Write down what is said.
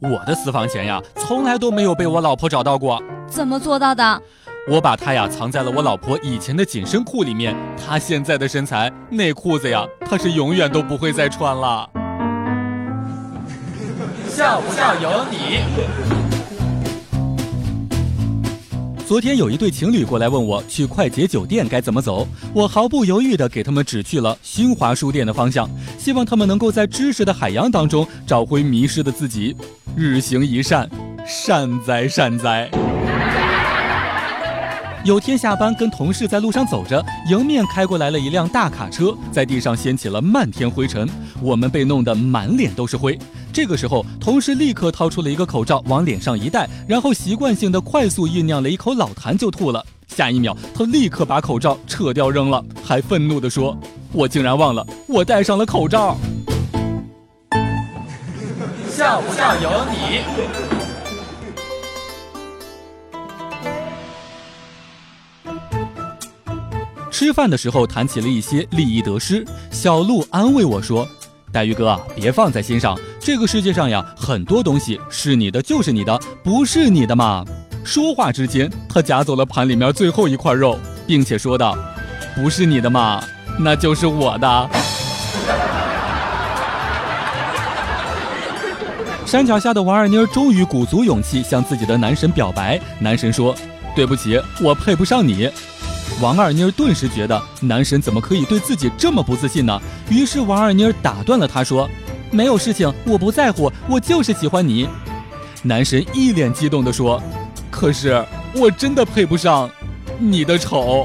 我的私房钱呀，从来都没有被我老婆找到过。怎么做到的？我把它呀藏在了我老婆以前的紧身裤里面。她现在的身材，那裤子呀，她是永远都不会再穿了。笑不笑由你。昨天有一对情侣过来问我去快捷酒店该怎么走，我毫不犹豫地给他们指去了新华书店的方向，希望他们能够在知识的海洋当中找回迷失的自己。日行一善，善哉善哉。有天下班跟同事在路上走着，迎面开过来了一辆大卡车，在地上掀起了漫天灰尘，我们被弄得满脸都是灰。这个时候，同事立刻掏出了一个口罩往脸上一戴，然后习惯性的快速酝酿了一口老痰就吐了。下一秒，他立刻把口罩撤掉扔了，还愤怒地说：“我竟然忘了我戴上了口罩。”笑不笑由你。吃饭的时候谈起了一些利益得失，小鹿安慰我说：“黛玉哥，别放在心上。这个世界上呀，很多东西是你的就是你的，不是你的嘛。”说话之间，他夹走了盘里面最后一块肉，并且说道：“不是你的嘛，那就是我的。”山脚下的王二妮终于鼓足勇气向自己的男神表白，男神说：“对不起，我配不上你。”王二妮顿时觉得男神怎么可以对自己这么不自信呢？于是王二妮打断了他，说：“没有事情，我不在乎，我就是喜欢你。”男神一脸激动地说：“可是我真的配不上你的丑。”